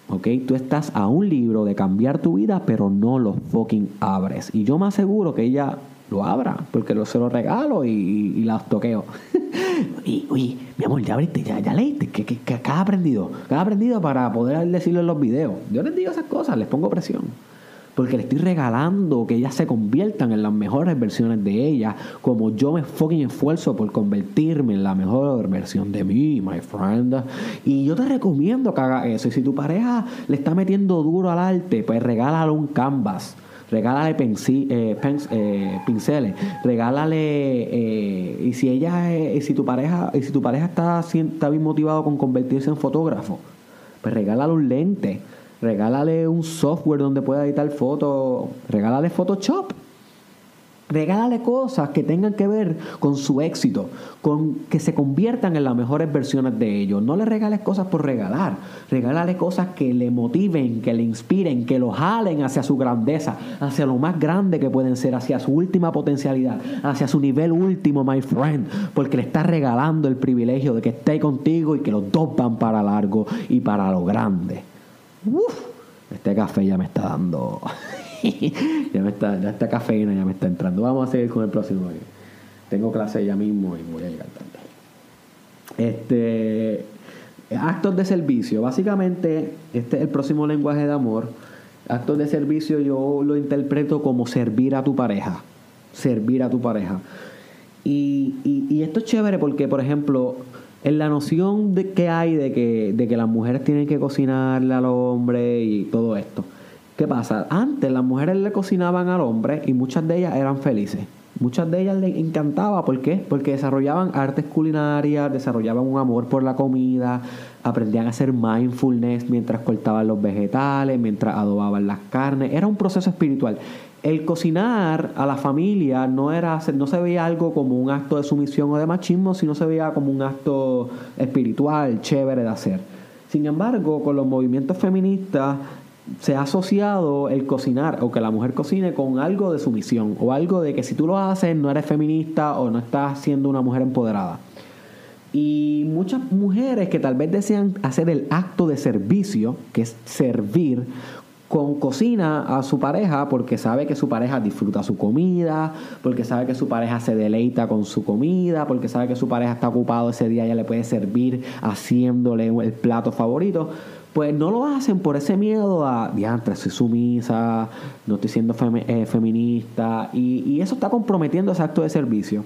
¿Ok? Tú estás a un libro de cambiar tu vida, pero no lo fucking abres. Y yo me aseguro que ella lo abra, porque lo, se lo regalo y, las toqueo. y, uy, mi amor, ya abriste, ya, leíste, ¿Qué, qué, has aprendido? ¿Qué has aprendido para poder decirlo en los videos? Yo les digo esas cosas, les pongo presión. Porque le estoy regalando que ellas se conviertan en las mejores versiones de ellas, como yo me fucking esfuerzo por convertirme en la mejor versión de mí, my friend. Y yo te recomiendo que hagas eso. Y si tu pareja le está metiendo duro al arte, pues regálale un canvas regálale eh, eh, pinceles, regálale eh, y si ella y si tu pareja y si tu pareja está, está bien motivado con convertirse en fotógrafo, pues regálale un lente, regálale un software donde pueda editar fotos, regálale Photoshop. Regálale cosas que tengan que ver con su éxito, con que se conviertan en las mejores versiones de ellos. No le regales cosas por regalar. Regálale cosas que le motiven, que le inspiren, que lo jalen hacia su grandeza, hacia lo más grande que pueden ser, hacia su última potencialidad, hacia su nivel último, my friend. Porque le estás regalando el privilegio de que esté contigo y que los dos van para largo y para lo grande. Uf, este café ya me está dando. ya me está, ya esta cafeína ya me está entrando. Vamos a seguir con el próximo. Tengo clase ya mismo y voy a llegar tarde. Este, actos de servicio. Básicamente, este es el próximo lenguaje de amor. Actos de servicio yo lo interpreto como servir a tu pareja. Servir a tu pareja. Y, y, y esto es chévere porque, por ejemplo, en la noción de que hay de que, de que las mujeres tienen que cocinarle al hombre y todo esto. ¿Qué pasa? Antes las mujeres le cocinaban al hombre y muchas de ellas eran felices. Muchas de ellas les encantaba, ¿por qué? Porque desarrollaban artes culinarias, desarrollaban un amor por la comida, aprendían a hacer mindfulness mientras cortaban los vegetales, mientras adobaban las carnes. Era un proceso espiritual. El cocinar a la familia no, era, no se veía algo como un acto de sumisión o de machismo, sino se veía como un acto espiritual, chévere de hacer. Sin embargo, con los movimientos feministas se ha asociado el cocinar o que la mujer cocine con algo de sumisión o algo de que si tú lo haces no eres feminista o no estás siendo una mujer empoderada. Y muchas mujeres que tal vez desean hacer el acto de servicio, que es servir, con cocina a su pareja porque sabe que su pareja disfruta su comida, porque sabe que su pareja se deleita con su comida, porque sabe que su pareja está ocupado ese día, ya le puede servir haciéndole el plato favorito. Pues no lo hacen por ese miedo a, diantre, soy sumisa, no estoy siendo eh, feminista, y, y, eso está comprometiendo ese acto de servicio,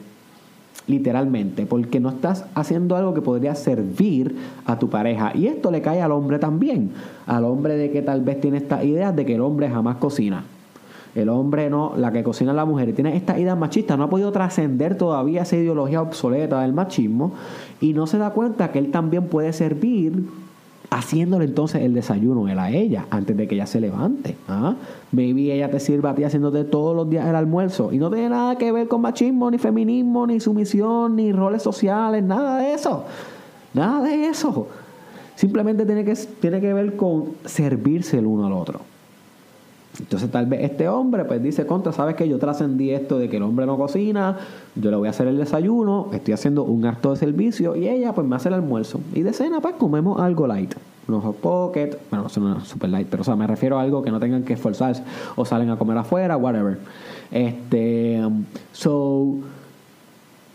literalmente, porque no estás haciendo algo que podría servir a tu pareja. Y esto le cae al hombre también, al hombre de que tal vez tiene esta idea de que el hombre jamás cocina. El hombre no, la que cocina la mujer. Tiene esta idea machista, no ha podido trascender todavía esa ideología obsoleta del machismo y no se da cuenta que él también puede servir haciéndole entonces el desayuno él a ella antes de que ella se levante. ¿ah? Maybe ella te sirva a ti haciéndote todos los días el almuerzo y no tiene nada que ver con machismo, ni feminismo, ni sumisión, ni roles sociales, nada de eso. Nada de eso. Simplemente tiene que, tiene que ver con servirse el uno al otro. Entonces tal vez este hombre pues dice, contra, sabes que yo trascendí esto de que el hombre no cocina, yo le voy a hacer el desayuno, estoy haciendo un acto de servicio y ella pues me hace el almuerzo. Y de cena pues comemos algo light. Unos hot pocket, bueno, no es super light, pero o sea, me refiero a algo que no tengan que esforzarse o salen a comer afuera, whatever. Este, so,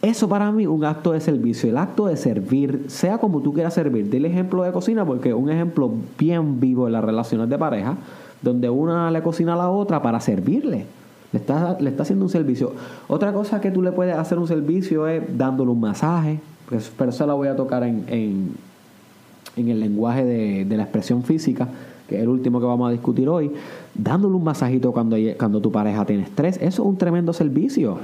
eso para mí un acto de servicio, el acto de servir, sea como tú quieras servir. Dile ejemplo de cocina porque un ejemplo bien vivo en las relaciones de pareja donde una le cocina a la otra para servirle. Le está, le está haciendo un servicio. Otra cosa que tú le puedes hacer un servicio es dándole un masaje, pues, pero eso la voy a tocar en, en, en el lenguaje de, de, la expresión física, que es el último que vamos a discutir hoy. Dándole un masajito cuando, cuando tu pareja tiene estrés, eso es un tremendo servicio.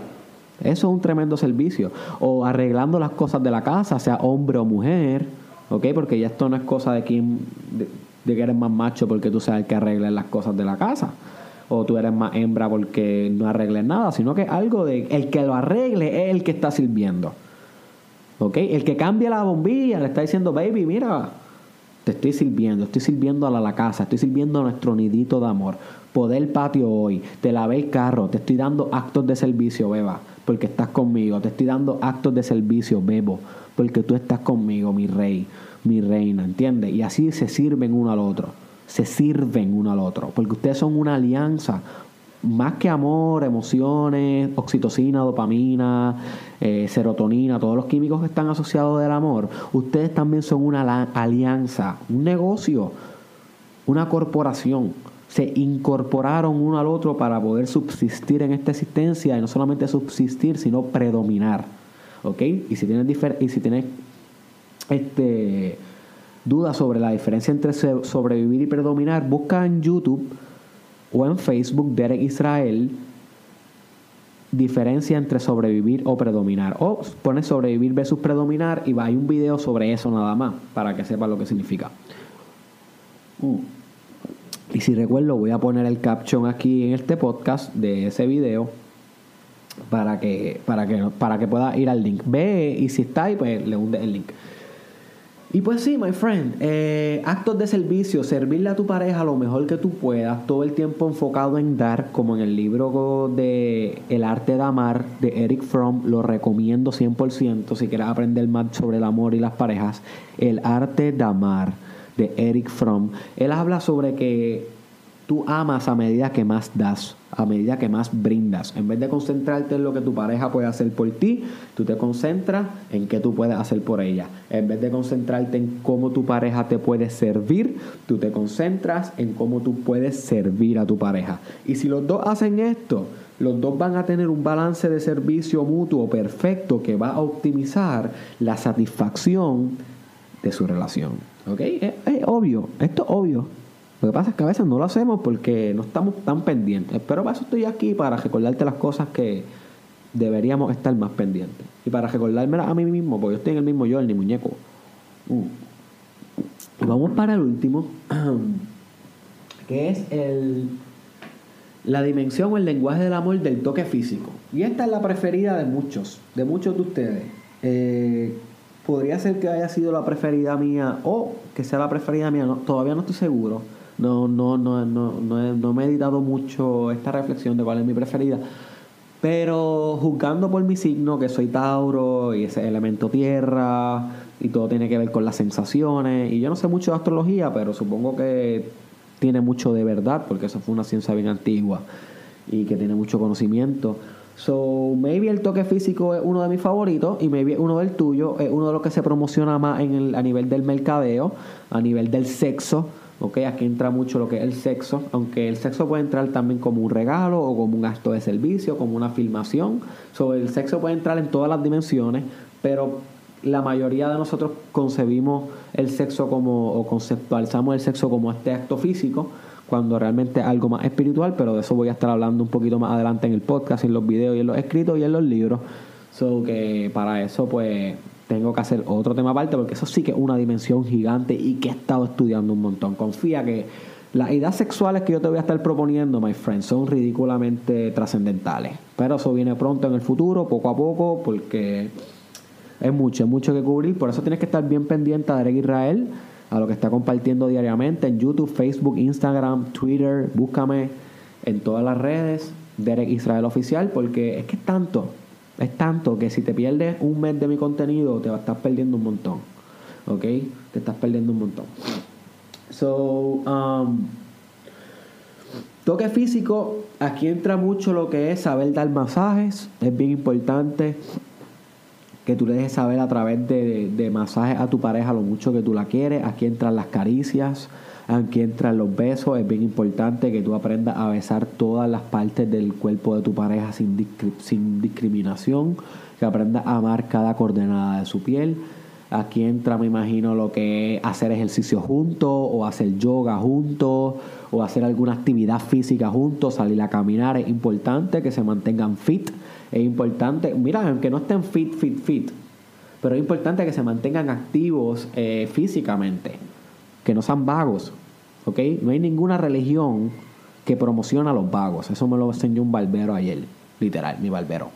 Eso es un tremendo servicio. O arreglando las cosas de la casa, sea hombre o mujer, ¿ok? Porque ya esto no es cosa de quien de que eres más macho porque tú sabes que arregles las cosas de la casa. O tú eres más hembra porque no arregles nada, sino que algo de el que lo arregle es el que está sirviendo. ¿Ok? El que cambia la bombilla le está diciendo, baby, mira, te estoy sirviendo, estoy sirviendo a la, casa, estoy sirviendo a nuestro nidito de amor. Poder el patio hoy, te lavé el carro, te estoy dando actos de servicio, beba, porque estás conmigo. Te estoy dando actos de servicio, bebo, porque tú estás conmigo, mi rey mi reina, ¿entiendes? Y así se sirven uno al otro, se sirven uno al otro, porque ustedes son una alianza, más que amor, emociones, oxitocina, dopamina, eh, serotonina, todos los químicos que están asociados del amor, ustedes también son una alianza, un negocio, una corporación. Se incorporaron uno al otro para poder subsistir en esta existencia y no solamente subsistir, sino predominar. ¿Ok? Y si tienes, y si tienes este, dudas sobre la diferencia entre sobrevivir y predominar, busca en YouTube o en Facebook Derek Israel diferencia entre sobrevivir o predominar. O pone sobrevivir versus predominar y hay un video sobre eso nada más para que sepa lo que significa. Uh. Y si recuerdo, voy a poner el caption aquí en este podcast de ese video para que, para que, para que pueda ir al link. Ve y si está ahí, pues le hunde el link. Y pues sí, my friend, eh, actos de servicio, servirle a tu pareja lo mejor que tú puedas, todo el tiempo enfocado en dar, como en el libro de El arte de amar de Eric Fromm, lo recomiendo 100% si quieres aprender más sobre el amor y las parejas. El arte de amar de Eric Fromm, él habla sobre que Tú amas a medida que más das, a medida que más brindas. En vez de concentrarte en lo que tu pareja puede hacer por ti, tú te concentras en qué tú puedes hacer por ella. En vez de concentrarte en cómo tu pareja te puede servir, tú te concentras en cómo tú puedes servir a tu pareja. Y si los dos hacen esto, los dos van a tener un balance de servicio mutuo perfecto que va a optimizar la satisfacción de su relación. ¿Ok? Es, obvio, esto es obvio. Lo que pasa es que a veces no lo hacemos porque no estamos tan pendientes. Pero para eso estoy aquí, para recordarte las cosas que deberíamos estar más pendientes. Y para recordármelas a mí mismo, porque yo estoy en el mismo yo, el ni muñeco. Uh. Vamos para el último, que es el, la dimensión o el lenguaje del amor del toque físico. Y esta es la preferida de muchos, de muchos de ustedes. Eh, podría ser que haya sido la preferida mía o que sea la preferida mía, no, todavía no estoy seguro. No, no, no, no, no, no me he meditado mucho esta reflexión de cuál es mi preferida. Pero juzgando por mi signo, que soy Tauro y ese elemento tierra, y todo tiene que ver con las sensaciones, y yo no sé mucho de astrología, pero supongo que tiene mucho de verdad, porque eso fue una ciencia bien antigua y que tiene mucho conocimiento. So, maybe el toque físico es uno de mis favoritos y maybe uno del tuyo es uno de los que se promociona más en el, a nivel del mercadeo, a nivel del sexo. Ok, aquí entra mucho lo que es el sexo, aunque el sexo puede entrar también como un regalo o como un acto de servicio, como una filmación. So, el sexo puede entrar en todas las dimensiones, pero la mayoría de nosotros concebimos el sexo como, o conceptualizamos el sexo como este acto físico, cuando realmente es algo más espiritual, pero de eso voy a estar hablando un poquito más adelante en el podcast, en los videos y en los escritos y en los libros. So que para eso pues tengo que hacer otro tema aparte porque eso sí que es una dimensión gigante y que he estado estudiando un montón. Confía que las ideas sexuales que yo te voy a estar proponiendo, my friend, son ridículamente trascendentales. Pero eso viene pronto en el futuro, poco a poco, porque es mucho, es mucho que cubrir. Por eso tienes que estar bien pendiente de Derek Israel a lo que está compartiendo diariamente en YouTube, Facebook, Instagram, Twitter. Búscame en todas las redes, Derek Israel Oficial, porque es que es tanto, es tanto que si te pierdes un mes de mi contenido, te estar perdiendo un montón. ¿Ok? Te estás perdiendo un montón. So, um, toque físico, aquí entra mucho lo que es saber dar masajes, es bien importante que tú le dejes saber a través de, de, masajes a tu pareja lo mucho que tú la quieres. Aquí entran las caricias, aquí entran los besos. Es bien importante que tú aprendas a besar todas las partes del cuerpo de tu pareja sin, sin discriminación, que aprendas a amar cada coordenada de su piel. Aquí entra, me imagino, lo que es hacer ejercicio juntos, o hacer yoga juntos, o hacer alguna actividad física juntos, salir a caminar. Es importante que se mantengan fit es importante, mira, aunque no estén fit, fit, fit, pero es importante que se mantengan activos eh, físicamente, que no sean vagos, ¿ok? No hay ninguna religión que promociona a los vagos. Eso me lo enseñó un barbero ayer, literal, mi barbero.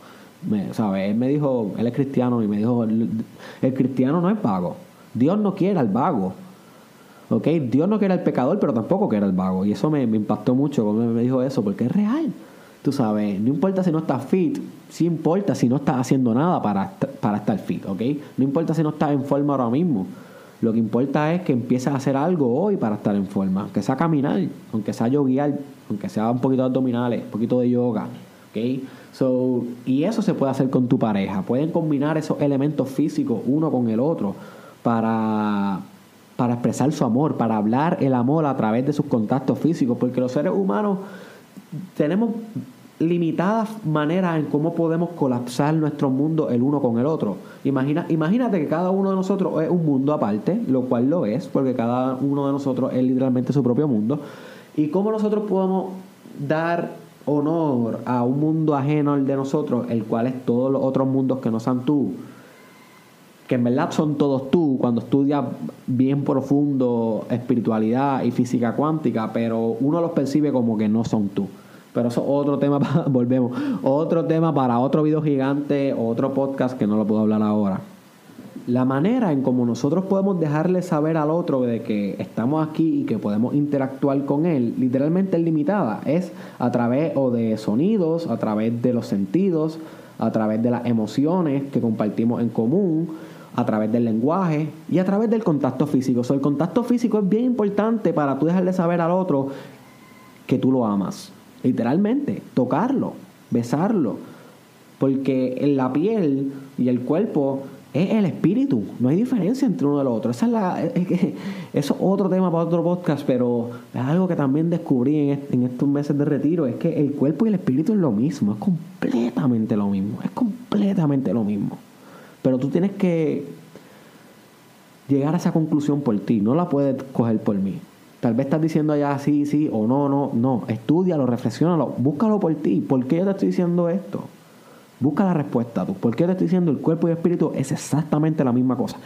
Me, Él me dijo, él es cristiano y me dijo, el cristiano no es vago. Dios no quiere al vago. ¿Ok? Dios no quiere al pecador, pero tampoco quiere al vago. Y eso me, me impactó mucho cuando me dijo eso, porque es real. Tú sabes, no importa si no estás fit, sí importa si no estás haciendo nada para, para estar fit, ¿ok? No importa si no estás en forma ahora mismo. Lo que importa es que empieces a hacer algo hoy para estar en forma. Aunque sea caminar, aunque sea yoguear, aunque sea un poquito de abdominales, un poquito de yoga, ¿ok? So, y eso se puede hacer con tu pareja. Pueden combinar esos elementos físicos uno con el otro para, para expresar su amor, para hablar el amor a través de sus contactos físicos, porque los seres humanos tenemos limitadas maneras en cómo podemos colapsar nuestro mundo el uno con el otro. Imagina, imagínate que cada uno de nosotros es un mundo aparte, lo cual lo es, porque cada uno de nosotros es literalmente su propio mundo. Y cómo nosotros podemos dar honor a un mundo ajeno al de nosotros, el cual es todos los otros mundos que no sean tú, que en verdad son todos tú, cuando estudias bien profundo espiritualidad y física cuántica, pero uno los percibe como que no son tú. Pero eso es otro tema, para, volvemos, otro tema para otro video gigante, otro podcast que no lo puedo hablar ahora. La manera en cómo nosotros podemos dejarle saber al otro de que estamos aquí y que podemos interactuar con él, literalmente es limitada. Es a través o de sonidos, a través de los sentidos, a través de las emociones que compartimos en común, a través del lenguaje y a través del contacto físico. O el contacto físico es bien importante para tú dejarle saber al otro que tú lo amas. Literalmente, tocarlo, besarlo. Porque en la piel y el cuerpo es el espíritu. No hay diferencia entre uno y el otro. Esa es la, eso es otro tema para otro podcast, pero es algo que también descubrí en, en, estos meses de retiro. Es que el cuerpo y el espíritu es lo mismo. Es completamente lo mismo. Es completamente lo mismo. Pero tú tienes que llegar a esa conclusión por ti. No la puedes coger por mí. Tal vez estás diciendo allá sí, sí o no, no. No. Estudialo, reflexionalo. Búscalo por ti. ¿Por qué yo te estoy diciendo esto? Busca la respuesta tú. ¿Por qué te estoy diciendo el cuerpo y el espíritu es exactamente la misma cosa?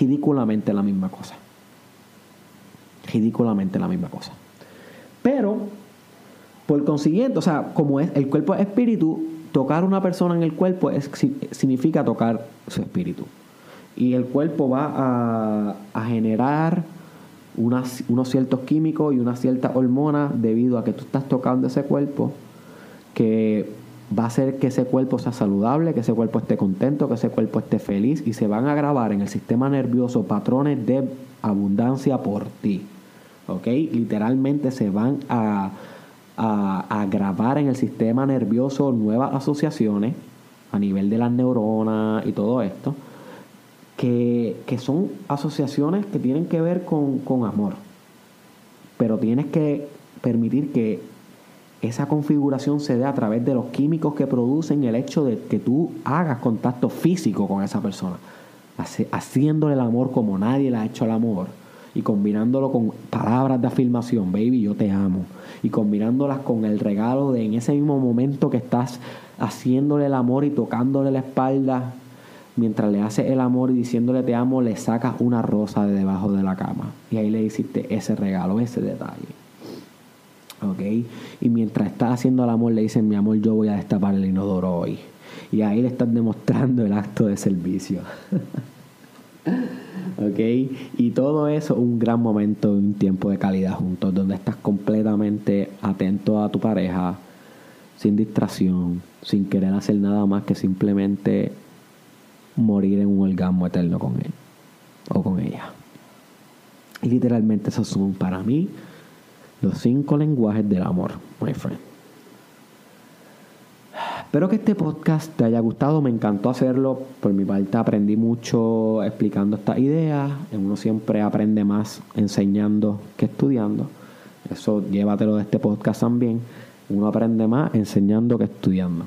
Ridículamente la misma cosa. Ridículamente la misma cosa. Pero, por consiguiente, o sea, como es el cuerpo es espíritu, tocar una persona en el cuerpo es, significa tocar su espíritu. Y el cuerpo va a, a generar unos ciertos químicos y unas ciertas hormonas debido a que tú estás tocando ese cuerpo que va a hacer que ese cuerpo sea saludable, que ese cuerpo esté contento, que ese cuerpo esté feliz y se van a grabar en el sistema nervioso patrones de abundancia por ti. ¿Ok? Literalmente se van a, a, grabar en el sistema nervioso nuevas asociaciones a nivel de las neuronas y todo esto, que, son asociaciones que tienen que ver con, con amor. Pero tienes que permitir que esa configuración se dé a través de los químicos que producen el hecho de que tú hagas contacto físico con esa persona, haciéndole el amor como nadie le ha hecho el amor y combinándolo con palabras de afirmación, baby, yo te amo, y combinándolas con el regalo de en ese mismo momento que estás haciéndole el amor y tocándole la espalda, mientras le haces el amor y diciéndole te amo, le sacas una rosa de debajo de la cama y ahí le hiciste ese regalo, ese detalle. ¿ok? Y mientras está haciendo el amor le dicen, mi amor, yo voy a destapar el inodoro hoy. Y ahí le están demostrando el acto de servicio. ¿ok? Y todo eso un gran momento, un tiempo de calidad juntos, donde estás completamente atento a tu pareja, sin distracción, sin querer hacer nada más que simplemente morir en un orgasmo eterno con él o con ella. Y literalmente esos son para mí los cinco lenguajes del amor, my friend. Espero que este podcast te haya gustado, me encantó hacerlo. Por mi parte aprendí mucho explicando estas ideas. Uno siempre aprende más enseñando que estudiando. Eso llévatelo de este podcast también. Uno aprende más enseñando que estudiando.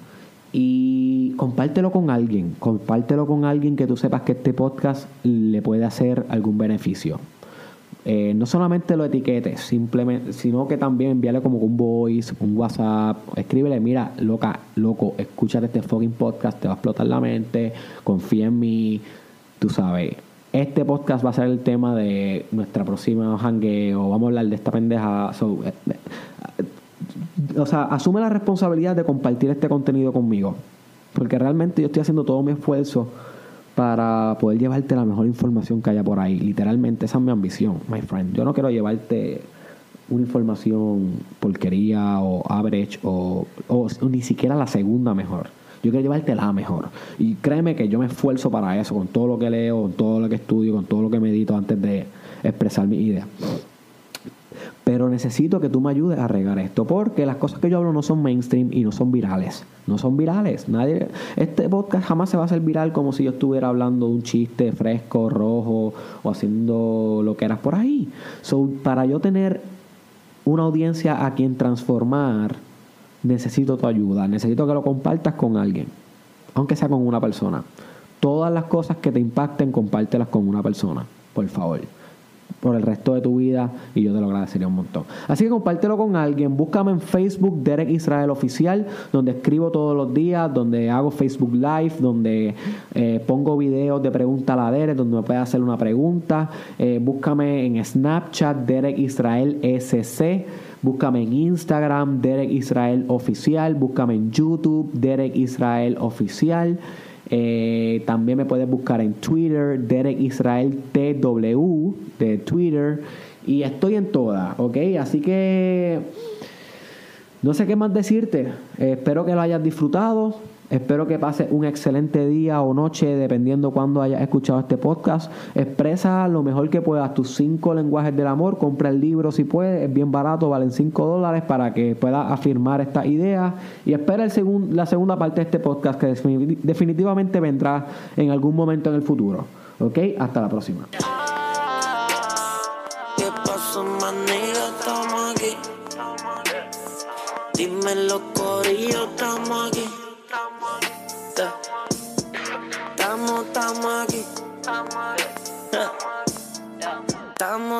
Y compártelo con alguien. Compártelo con alguien que tú sepas que este podcast le puede hacer algún beneficio. Eh, no solamente lo etiquetes, simplemente, sino que también envíale como un voice, un WhatsApp, escríbele, mira, loca, loco, escúchate este fucking podcast, te va a explotar la mente, confía en mí, tú sabes. Este podcast va a ser el tema de nuestra próxima hangueo, vamos a hablar de esta pendeja. Eh, o sea, asume la responsabilidad de compartir este contenido conmigo, porque realmente yo estoy haciendo todo mi esfuerzo para poder llevarte la mejor información que haya por ahí. Literalmente, esa es mi ambición, my friend. Yo no quiero llevarte una información porquería o average o, o, ni siquiera la segunda mejor. Yo quiero llevarte la mejor. Y créeme que yo me esfuerzo para eso, con todo lo que leo, con todo lo que estudio, con todo lo que medito antes de expresar mi idea. Pero necesito que tú me ayudes a regar esto, porque las cosas que yo hablo no son mainstream y no son virales. No son virales. Nadie, este podcast jamás se va a hacer viral como si yo estuviera hablando de un chiste fresco, rojo o haciendo lo que eras por ahí. So, para yo tener una audiencia a quien transformar, necesito tu ayuda. Necesito que lo compartas con alguien, aunque sea con una persona. Todas las cosas que te impacten, compártelas con una persona, por favor por el resto de tu vida y yo te lo agradecería un montón. Así que compártelo con alguien, búscame en Facebook Derek Israel Oficial, donde escribo todos los días, donde hago Facebook Live, donde eh, pongo videos de pregunta a la Derek, donde me puedes hacer una pregunta. Eh, búscame en Snapchat Derek Israel SC. Búscame en Instagram, Derek Israel Oficial. Búscame en YouTube, Derek Israel Oficial. Eh, también me puedes buscar en Twitter, Derek Israel TW de Twitter. Y estoy en todas, ¿ok? Así que no sé qué más decirte. espero que lo hayas disfrutado. Espero que pases un excelente día o noche, dependiendo cuando hayas escuchado este podcast. Expresa lo mejor que puedas tus cinco lenguajes del amor. Compra el libro si puedes, es bien barato, valen 5 dólares para que puedas afirmar esta idea. Y espera el la segunda parte de este podcast que definitivamente vendrá en algún momento en el futuro. ¿Ok? Hasta la próxima. Dímelo, Corillo, estamos aquí.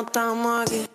Estamos aquí.